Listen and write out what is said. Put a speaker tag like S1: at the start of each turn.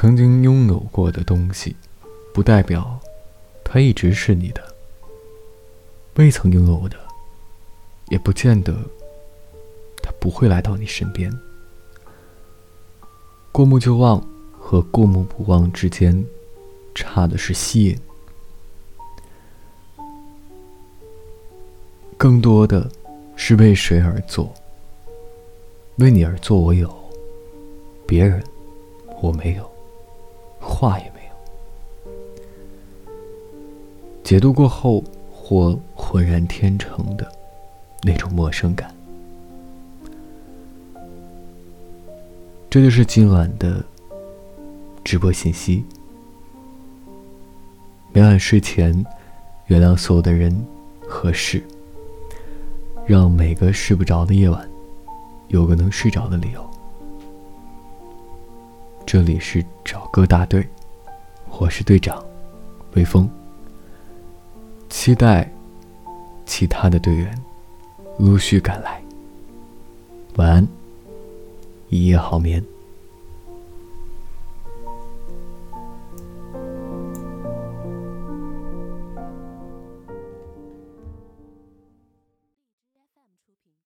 S1: 曾经拥有过的东西，不代表它一直是你的；未曾拥有的，也不见得它不会来到你身边。过目就忘和过目不忘之间，差的是吸引。更多的是为谁而做？为你而做，我有；别人，我没有，话也没有。解读过后，或浑然天成的那种陌生感。这就是今晚的直播信息。每晚睡前，原谅所有的人和事。让每个睡不着的夜晚，有个能睡着的理由。这里是找歌大队，我是队长，微风。期待其他的队员陆续赶来。晚安，一夜好眠。